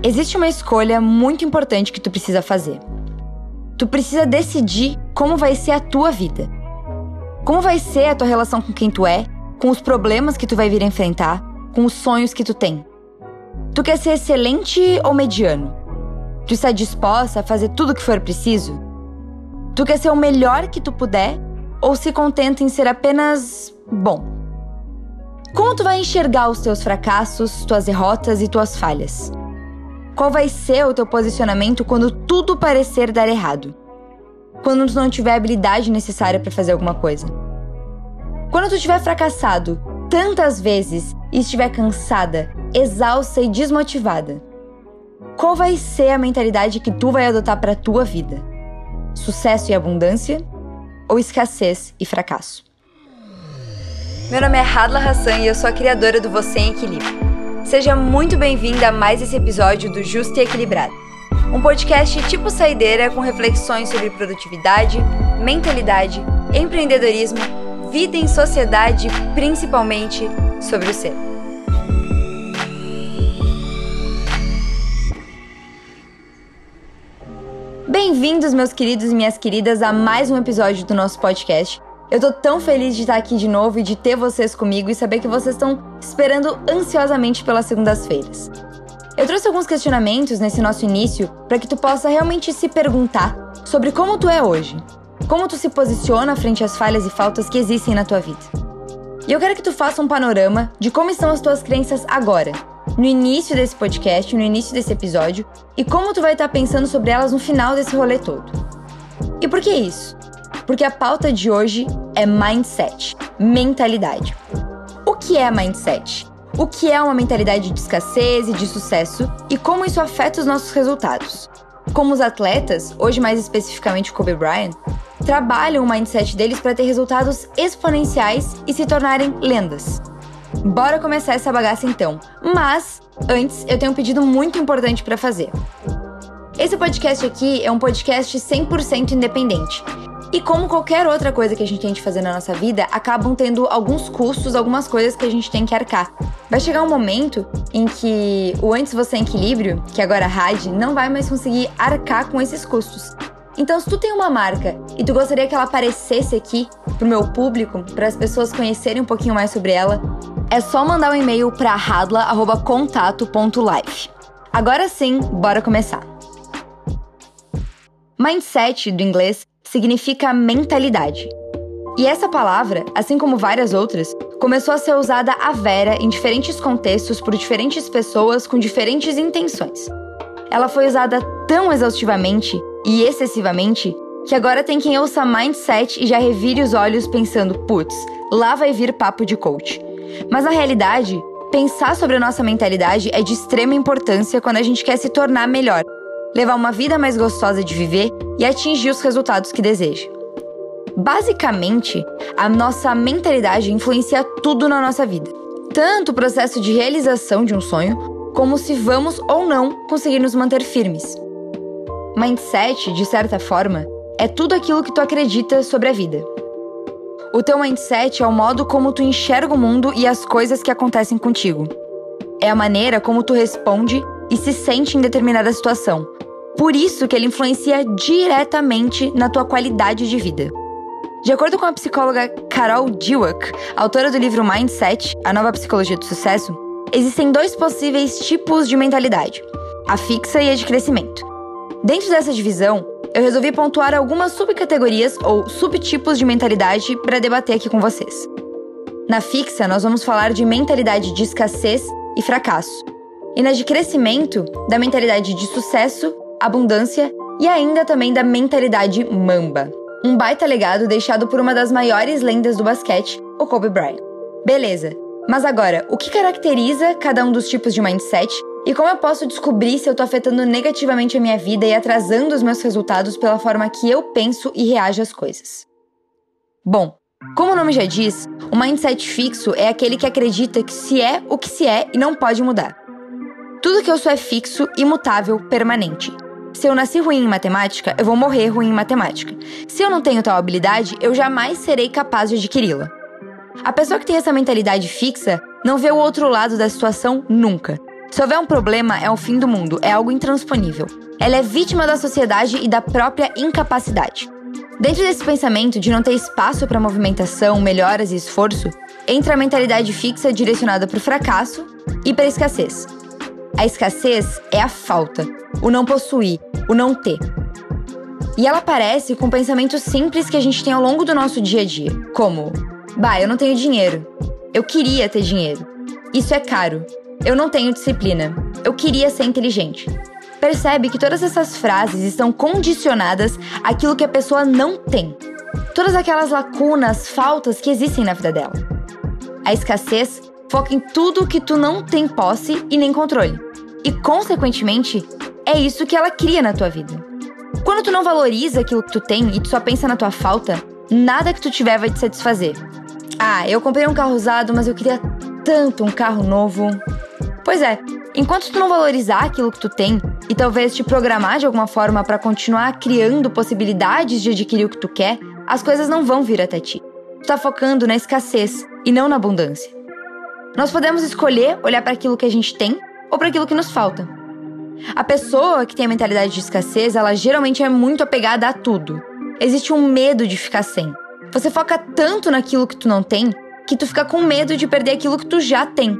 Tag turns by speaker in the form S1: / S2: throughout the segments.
S1: Existe uma escolha muito importante que tu precisa fazer. Tu precisa decidir como vai ser a tua vida. Como vai ser a tua relação com quem tu é, com os problemas que tu vai vir enfrentar, com os sonhos que tu tem. Tu quer ser excelente ou mediano? Tu está disposta a fazer tudo o que for preciso? Tu quer ser o melhor que tu puder ou se contenta em ser apenas bom? Como tu vai enxergar os teus fracassos, tuas derrotas e tuas falhas? Qual vai ser o teu posicionamento quando tudo parecer dar errado? Quando tu não tiver a habilidade necessária para fazer alguma coisa? Quando tu estiver fracassado tantas vezes e estiver cansada, exausta e desmotivada, qual vai ser a mentalidade que tu vai adotar para tua vida? Sucesso e abundância ou escassez e fracasso? Meu nome é Hadla Hassan e eu sou a criadora do Você em Equilíbrio. Seja muito bem-vinda a mais esse episódio do Justo e Equilibrado, um podcast tipo saideira com reflexões sobre produtividade, mentalidade, empreendedorismo, vida em sociedade e principalmente sobre o ser. Bem-vindos, meus queridos e minhas queridas, a mais um episódio do nosso podcast. Eu tô tão feliz de estar aqui de novo e de ter vocês comigo e saber que vocês estão esperando ansiosamente pelas segundas-feiras. Eu trouxe alguns questionamentos nesse nosso início para que tu possa realmente se perguntar sobre como tu é hoje, como tu se posiciona frente às falhas e faltas que existem na tua vida. E eu quero que tu faça um panorama de como estão as tuas crenças agora, no início desse podcast, no início desse episódio, e como tu vai estar pensando sobre elas no final desse rolê todo. E por que isso? Porque a pauta de hoje é mindset, mentalidade. O que é mindset? O que é uma mentalidade de escassez e de sucesso e como isso afeta os nossos resultados? Como os atletas, hoje mais especificamente Kobe Bryant, trabalham o mindset deles para ter resultados exponenciais e se tornarem lendas. Bora começar essa bagaça então. Mas antes, eu tenho um pedido muito importante para fazer. Esse podcast aqui é um podcast 100% independente. E como qualquer outra coisa que a gente tem de fazer na nossa vida, acabam tendo alguns custos, algumas coisas que a gente tem que arcar. Vai chegar um momento em que o antes você em equilíbrio, que agora é RAD, não vai mais conseguir arcar com esses custos. Então, se tu tem uma marca e tu gostaria que ela aparecesse aqui pro meu público, para as pessoas conhecerem um pouquinho mais sobre ela, é só mandar um e-mail para radla@contato.life. Agora sim, bora começar. Mindset do inglês significa mentalidade. E essa palavra, assim como várias outras, começou a ser usada à vera em diferentes contextos por diferentes pessoas com diferentes intenções. Ela foi usada tão exaustivamente e excessivamente que agora tem quem ouça mindset e já revire os olhos pensando, putz, lá vai vir papo de coach. Mas na realidade, pensar sobre a nossa mentalidade é de extrema importância quando a gente quer se tornar melhor levar uma vida mais gostosa de viver e atingir os resultados que deseja. Basicamente, a nossa mentalidade influencia tudo na nossa vida, tanto o processo de realização de um sonho, como se vamos ou não conseguir nos manter firmes. Mindset, de certa forma, é tudo aquilo que tu acredita sobre a vida. O teu mindset é o modo como tu enxerga o mundo e as coisas que acontecem contigo. É a maneira como tu responde e se sente em determinada situação. Por isso que ele influencia diretamente na tua qualidade de vida. De acordo com a psicóloga Carol Dweck, autora do livro Mindset, a nova psicologia do sucesso, existem dois possíveis tipos de mentalidade: a fixa e a de crescimento. Dentro dessa divisão, eu resolvi pontuar algumas subcategorias ou subtipos de mentalidade para debater aqui com vocês. Na fixa, nós vamos falar de mentalidade de escassez e fracasso, e na de crescimento, da mentalidade de sucesso, abundância e ainda também da mentalidade mamba. Um baita legado deixado por uma das maiores lendas do basquete, o Kobe Bryant. Beleza, mas agora, o que caracteriza cada um dos tipos de mindset e como eu posso descobrir se eu tô afetando negativamente a minha vida e atrasando os meus resultados pela forma que eu penso e reajo às coisas? Bom, como o nome já diz, o mindset fixo é aquele que acredita que se é o que se é e não pode mudar. Tudo que eu sou é fixo, imutável, permanente. Se eu nasci ruim em matemática, eu vou morrer ruim em matemática. Se eu não tenho tal habilidade, eu jamais serei capaz de adquiri-la. A pessoa que tem essa mentalidade fixa não vê o outro lado da situação nunca. Se houver um problema, é o fim do mundo, é algo intransponível. Ela é vítima da sociedade e da própria incapacidade. Dentro desse pensamento de não ter espaço para movimentação, melhoras e esforço, entra a mentalidade fixa direcionada para o fracasso e para a escassez. A escassez é a falta, o não possuir, o não ter. E ela aparece com pensamentos simples que a gente tem ao longo do nosso dia a dia, como: bah, eu não tenho dinheiro. Eu queria ter dinheiro. Isso é caro. Eu não tenho disciplina. Eu queria ser inteligente. Percebe que todas essas frases estão condicionadas àquilo que a pessoa não tem. Todas aquelas lacunas, faltas que existem na vida dela. A escassez foca em tudo que tu não tem posse e nem controle. E, consequentemente, é isso que ela cria na tua vida. Quando tu não valoriza aquilo que tu tem e tu só pensa na tua falta, nada que tu tiver vai te satisfazer. Ah, eu comprei um carro usado, mas eu queria tanto um carro novo. Pois é, enquanto tu não valorizar aquilo que tu tem e talvez te programar de alguma forma para continuar criando possibilidades de adquirir o que tu quer, as coisas não vão vir até ti. Tu tá focando na escassez e não na abundância. Nós podemos escolher olhar para aquilo que a gente tem ou para aquilo que nos falta. A pessoa que tem a mentalidade de escassez, ela geralmente é muito apegada a tudo. Existe um medo de ficar sem. Você foca tanto naquilo que tu não tem que tu fica com medo de perder aquilo que tu já tem.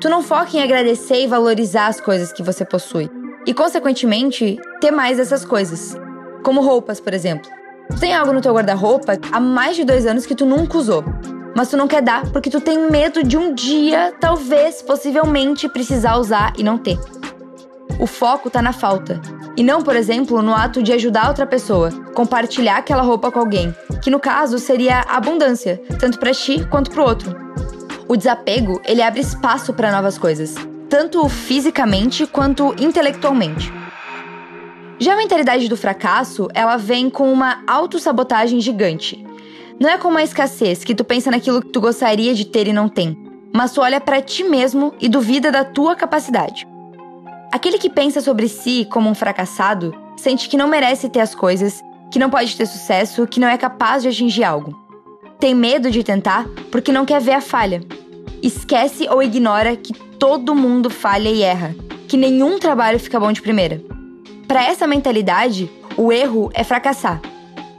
S1: Tu não foca em agradecer e valorizar as coisas que você possui. E, consequentemente, ter mais dessas coisas. Como roupas, por exemplo. Tu tem algo no teu guarda-roupa há mais de dois anos que tu nunca usou. Mas tu não quer dar porque tu tem medo de um dia, talvez, possivelmente, precisar usar e não ter. O foco tá na falta. E não, por exemplo, no ato de ajudar outra pessoa, compartilhar aquela roupa com alguém, que no caso seria abundância, tanto para ti quanto para o outro. O desapego, ele abre espaço para novas coisas, tanto fisicamente quanto intelectualmente. Já a mentalidade do fracasso, ela vem com uma autossabotagem gigante. Não é como a escassez, que tu pensa naquilo que tu gostaria de ter e não tem, mas tu olha para ti mesmo e duvida da tua capacidade. Aquele que pensa sobre si como um fracassado sente que não merece ter as coisas, que não pode ter sucesso, que não é capaz de atingir algo. Tem medo de tentar porque não quer ver a falha. Esquece ou ignora que todo mundo falha e erra, que nenhum trabalho fica bom de primeira. Para essa mentalidade, o erro é fracassar.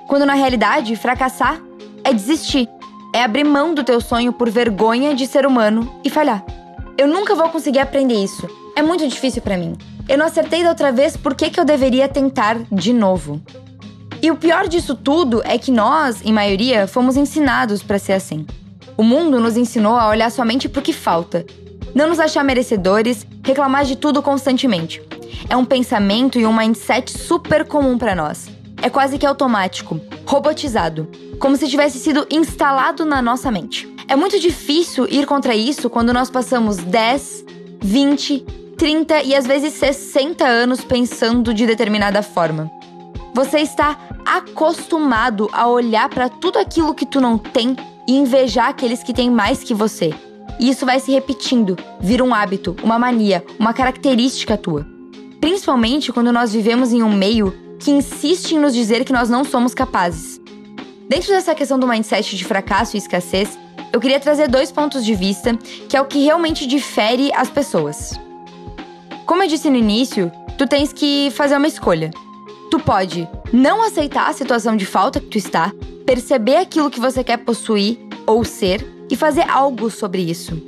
S1: Quando na realidade, fracassar é desistir, é abrir mão do teu sonho por vergonha de ser humano e falhar. Eu nunca vou conseguir aprender isso, é muito difícil para mim. Eu não acertei da outra vez, por que, que eu deveria tentar de novo? E o pior disso tudo é que nós, em maioria, fomos ensinados para ser assim. O mundo nos ensinou a olhar somente pro que falta, não nos achar merecedores, reclamar de tudo constantemente. É um pensamento e um mindset super comum para nós. É quase que automático, robotizado, como se tivesse sido instalado na nossa mente. É muito difícil ir contra isso quando nós passamos 10, 20, 30 e às vezes 60 anos pensando de determinada forma. Você está acostumado a olhar para tudo aquilo que tu não tem e invejar aqueles que têm mais que você. E isso vai se repetindo, vira um hábito, uma mania, uma característica tua. Principalmente quando nós vivemos em um meio que insiste em nos dizer que nós não somos capazes. Dentro dessa questão do mindset de fracasso e escassez, eu queria trazer dois pontos de vista que é o que realmente difere as pessoas. Como eu disse no início, tu tens que fazer uma escolha. Tu pode não aceitar a situação de falta que tu está, perceber aquilo que você quer possuir ou ser e fazer algo sobre isso.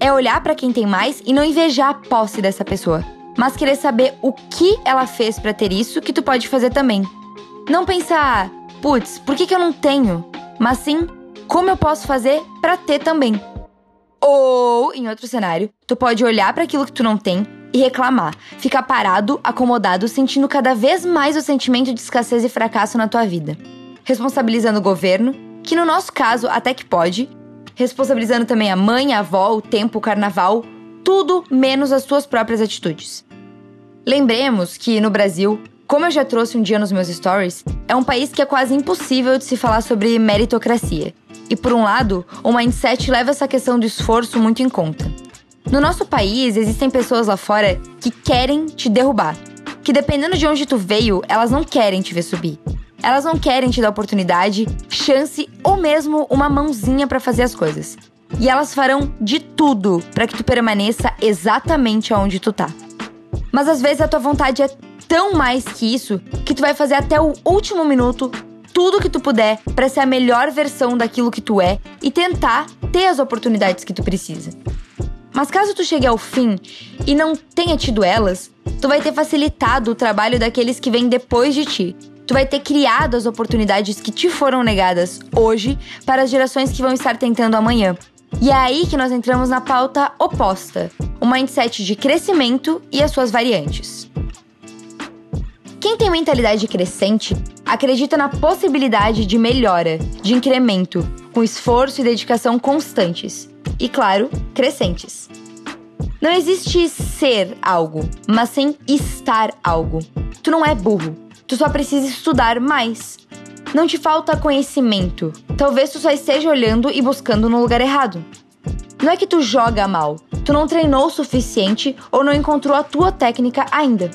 S1: É olhar para quem tem mais e não invejar a posse dessa pessoa, mas querer saber o que ela fez para ter isso que tu pode fazer também. Não pensar, putz, por que, que eu não tenho? Mas sim, como eu posso fazer para ter também. Ou, em outro cenário, tu pode olhar para aquilo que tu não tem e reclamar. Ficar parado, acomodado, sentindo cada vez mais o sentimento de escassez e fracasso na tua vida. Responsabilizando o governo, que no nosso caso até que pode, responsabilizando também a mãe, a avó, o tempo, o carnaval, tudo menos as tuas próprias atitudes. Lembremos que no Brasil, como eu já trouxe um dia nos meus stories, é um país que é quase impossível de se falar sobre meritocracia. E por um lado, o mindset leva essa questão do esforço muito em conta. No nosso país, existem pessoas lá fora que querem te derrubar. Que dependendo de onde tu veio, elas não querem te ver subir. Elas não querem te dar oportunidade, chance ou mesmo uma mãozinha para fazer as coisas. E elas farão de tudo para que tu permaneça exatamente onde tu tá. Mas às vezes a tua vontade é tão mais que isso que tu vai fazer até o último minuto tudo que tu puder para ser a melhor versão daquilo que tu é e tentar ter as oportunidades que tu precisa. Mas caso tu chegue ao fim e não tenha tido elas, tu vai ter facilitado o trabalho daqueles que vêm depois de ti. Tu vai ter criado as oportunidades que te foram negadas hoje para as gerações que vão estar tentando amanhã. E é aí que nós entramos na pauta oposta, o mindset de crescimento e as suas variantes. Quem tem mentalidade crescente acredita na possibilidade de melhora, de incremento, com esforço e dedicação constantes. E, claro, crescentes. Não existe ser algo, mas sim estar algo. Tu não é burro, tu só precisa estudar mais. Não te falta conhecimento, talvez tu só esteja olhando e buscando no lugar errado. Não é que tu joga mal, tu não treinou o suficiente ou não encontrou a tua técnica ainda.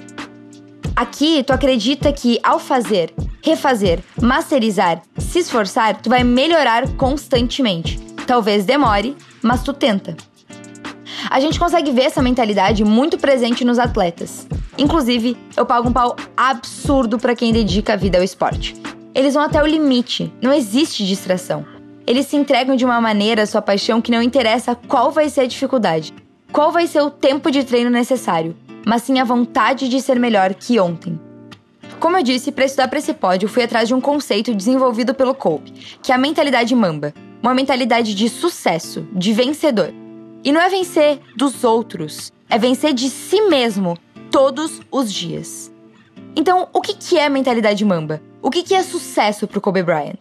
S1: Aqui, tu acredita que ao fazer, refazer, masterizar, se esforçar, tu vai melhorar constantemente. Talvez demore, mas tu tenta. A gente consegue ver essa mentalidade muito presente nos atletas. Inclusive, eu pago um pau absurdo para quem dedica a vida ao esporte. Eles vão até o limite, não existe distração. Eles se entregam de uma maneira à sua paixão que não interessa qual vai ser a dificuldade, qual vai ser o tempo de treino necessário mas sim a vontade de ser melhor que ontem. Como eu disse, para estudar para esse pódio, fui atrás de um conceito desenvolvido pelo Cope, que é a mentalidade mamba, uma mentalidade de sucesso, de vencedor. E não é vencer dos outros, é vencer de si mesmo todos os dias. Então, o que é a mentalidade mamba? O que é sucesso para o Kobe Bryant?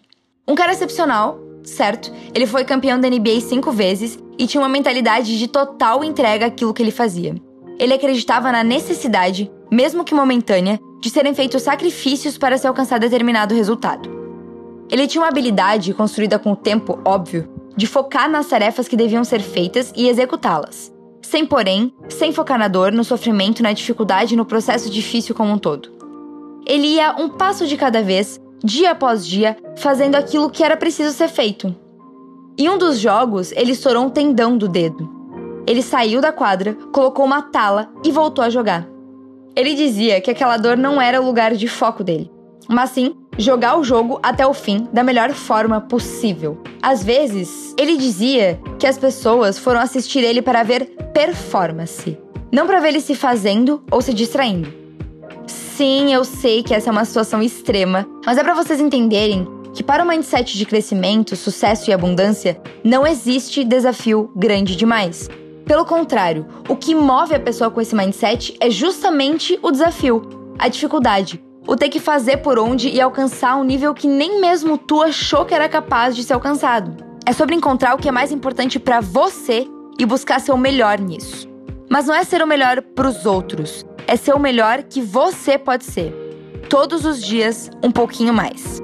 S1: Um cara excepcional, certo? Ele foi campeão da NBA cinco vezes e tinha uma mentalidade de total entrega àquilo que ele fazia ele acreditava na necessidade, mesmo que momentânea, de serem feitos sacrifícios para se alcançar determinado resultado. Ele tinha uma habilidade, construída com o tempo, óbvio, de focar nas tarefas que deviam ser feitas e executá-las, sem, porém, sem focar na dor, no sofrimento, na dificuldade e no processo difícil como um todo. Ele ia um passo de cada vez, dia após dia, fazendo aquilo que era preciso ser feito. Em um dos jogos, ele estourou um tendão do dedo. Ele saiu da quadra, colocou uma tala e voltou a jogar. Ele dizia que aquela dor não era o lugar de foco dele, mas sim jogar o jogo até o fim da melhor forma possível. Às vezes, ele dizia que as pessoas foram assistir ele para ver performance, não para ver ele se fazendo ou se distraindo. Sim, eu sei que essa é uma situação extrema, mas é para vocês entenderem que para o mindset de crescimento, sucesso e abundância, não existe desafio grande demais. Pelo contrário, o que move a pessoa com esse mindset é justamente o desafio, a dificuldade, o ter que fazer por onde e alcançar um nível que nem mesmo tu achou que era capaz de ser alcançado. É sobre encontrar o que é mais importante para você e buscar ser o melhor nisso. Mas não é ser o melhor para os outros, é ser o melhor que você pode ser. Todos os dias, um pouquinho mais.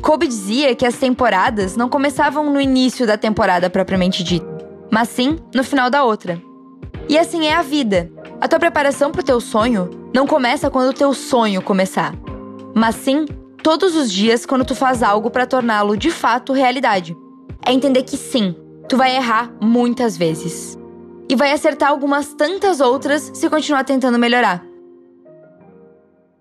S1: Kobe dizia que as temporadas não começavam no início da temporada propriamente dita mas sim no final da outra. E assim é a vida. A tua preparação para o teu sonho não começa quando o teu sonho começar, mas sim todos os dias quando tu faz algo para torná-lo de fato realidade. É entender que sim, tu vai errar muitas vezes e vai acertar algumas tantas outras se continuar tentando melhorar.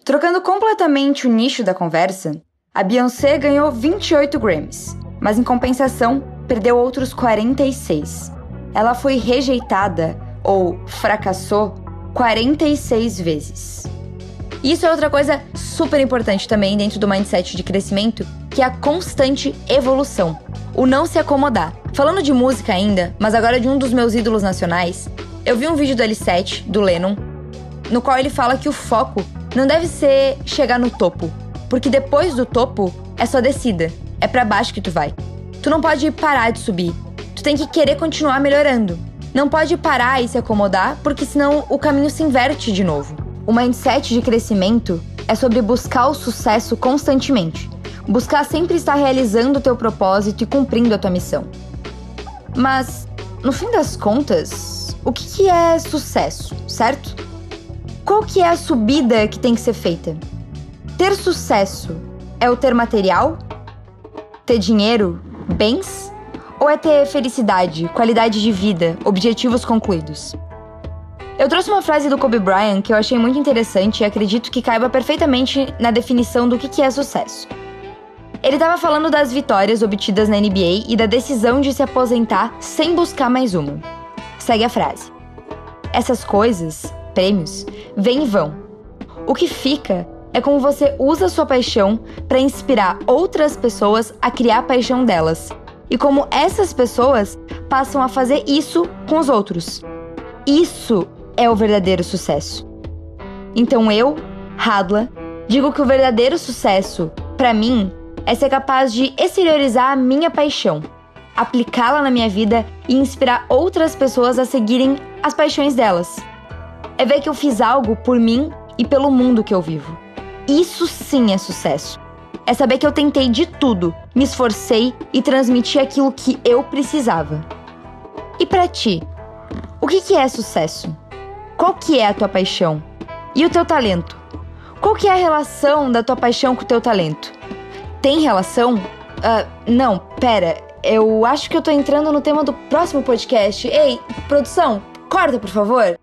S1: Trocando completamente o nicho da conversa, a Beyoncé ganhou 28 Grammys, mas em compensação perdeu outros 46 ela foi rejeitada ou fracassou 46 vezes. Isso é outra coisa super importante também dentro do mindset de crescimento, que é a constante evolução, o não se acomodar. Falando de música ainda, mas agora de um dos meus ídolos nacionais, eu vi um vídeo do L7, do Lennon, no qual ele fala que o foco não deve ser chegar no topo, porque depois do topo é só descida, é para baixo que tu vai. Tu não pode parar de subir, tem que querer continuar melhorando. Não pode parar e se acomodar, porque senão o caminho se inverte de novo. O mindset de crescimento é sobre buscar o sucesso constantemente. Buscar sempre estar realizando o teu propósito e cumprindo a tua missão. Mas, no fim das contas, o que, que é sucesso, certo? Qual que é a subida que tem que ser feita? Ter sucesso é o ter material? Ter dinheiro? Bens? Ou é ter felicidade, qualidade de vida, objetivos concluídos? Eu trouxe uma frase do Kobe Bryant que eu achei muito interessante e acredito que caiba perfeitamente na definição do que é sucesso. Ele estava falando das vitórias obtidas na NBA e da decisão de se aposentar sem buscar mais uma. Segue a frase. Essas coisas, prêmios, vêm e vão. O que fica é como você usa sua paixão para inspirar outras pessoas a criar a paixão delas. E como essas pessoas passam a fazer isso com os outros. Isso é o verdadeiro sucesso. Então eu, Hadla, digo que o verdadeiro sucesso, para mim, é ser capaz de exteriorizar a minha paixão, aplicá-la na minha vida e inspirar outras pessoas a seguirem as paixões delas. É ver que eu fiz algo por mim e pelo mundo que eu vivo. Isso sim é sucesso. É saber que eu tentei de tudo, me esforcei e transmiti aquilo que eu precisava. E para ti, o que, que é sucesso? Qual que é a tua paixão? E o teu talento? Qual que é a relação da tua paixão com o teu talento? Tem relação? Uh, não, pera. Eu acho que eu tô entrando no tema do próximo podcast. Ei, produção, corta, por favor.